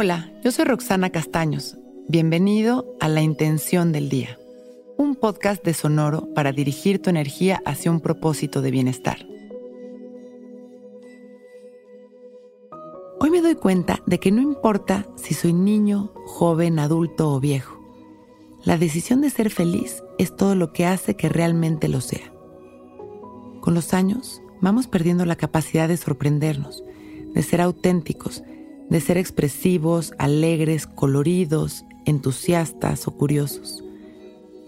Hola, yo soy Roxana Castaños. Bienvenido a La Intención del Día, un podcast de Sonoro para dirigir tu energía hacia un propósito de bienestar. Hoy me doy cuenta de que no importa si soy niño, joven, adulto o viejo. La decisión de ser feliz es todo lo que hace que realmente lo sea. Con los años, vamos perdiendo la capacidad de sorprendernos, de ser auténticos, de ser expresivos, alegres, coloridos, entusiastas o curiosos.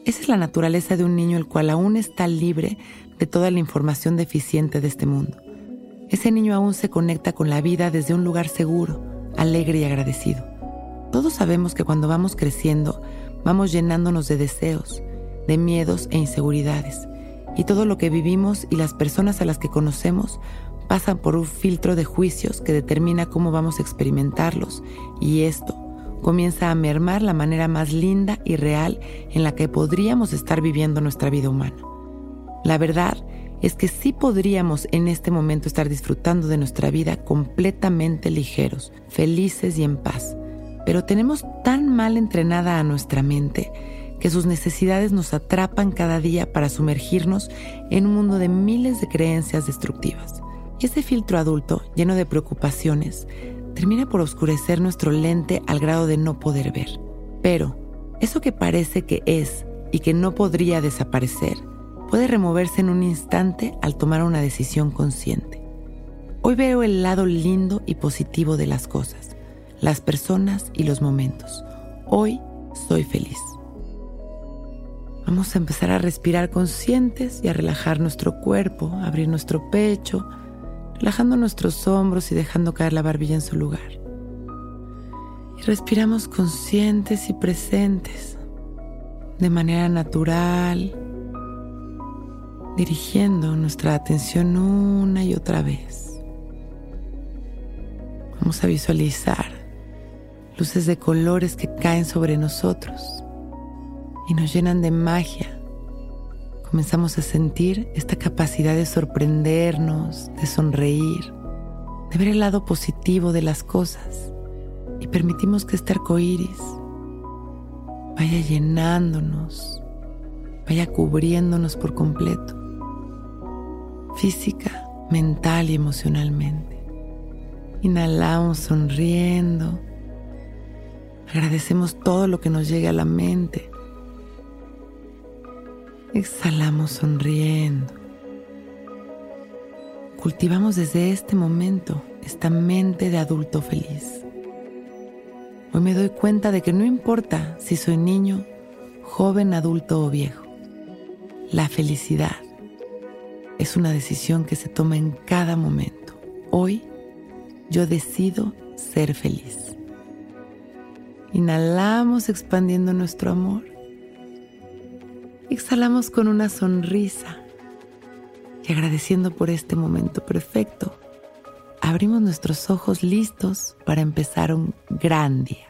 Esa es la naturaleza de un niño el cual aún está libre de toda la información deficiente de este mundo. Ese niño aún se conecta con la vida desde un lugar seguro, alegre y agradecido. Todos sabemos que cuando vamos creciendo, vamos llenándonos de deseos, de miedos e inseguridades, y todo lo que vivimos y las personas a las que conocemos pasan por un filtro de juicios que determina cómo vamos a experimentarlos y esto comienza a mermar la manera más linda y real en la que podríamos estar viviendo nuestra vida humana. La verdad es que sí podríamos en este momento estar disfrutando de nuestra vida completamente ligeros, felices y en paz, pero tenemos tan mal entrenada a nuestra mente que sus necesidades nos atrapan cada día para sumergirnos en un mundo de miles de creencias destructivas. Ese filtro adulto, lleno de preocupaciones, termina por oscurecer nuestro lente al grado de no poder ver. Pero, eso que parece que es y que no podría desaparecer, puede removerse en un instante al tomar una decisión consciente. Hoy veo el lado lindo y positivo de las cosas, las personas y los momentos. Hoy soy feliz. Vamos a empezar a respirar conscientes y a relajar nuestro cuerpo, abrir nuestro pecho, relajando nuestros hombros y dejando caer la barbilla en su lugar. Y respiramos conscientes y presentes, de manera natural, dirigiendo nuestra atención una y otra vez. Vamos a visualizar luces de colores que caen sobre nosotros y nos llenan de magia comenzamos a sentir esta capacidad de sorprendernos, de sonreír, de ver el lado positivo de las cosas. Y permitimos que este arco iris vaya llenándonos, vaya cubriéndonos por completo, física, mental y emocionalmente. Inhalamos sonriendo, agradecemos todo lo que nos llegue a la mente Exhalamos sonriendo. Cultivamos desde este momento esta mente de adulto feliz. Hoy me doy cuenta de que no importa si soy niño, joven, adulto o viejo. La felicidad es una decisión que se toma en cada momento. Hoy yo decido ser feliz. Inhalamos expandiendo nuestro amor. Exhalamos con una sonrisa y agradeciendo por este momento perfecto, abrimos nuestros ojos listos para empezar un gran día.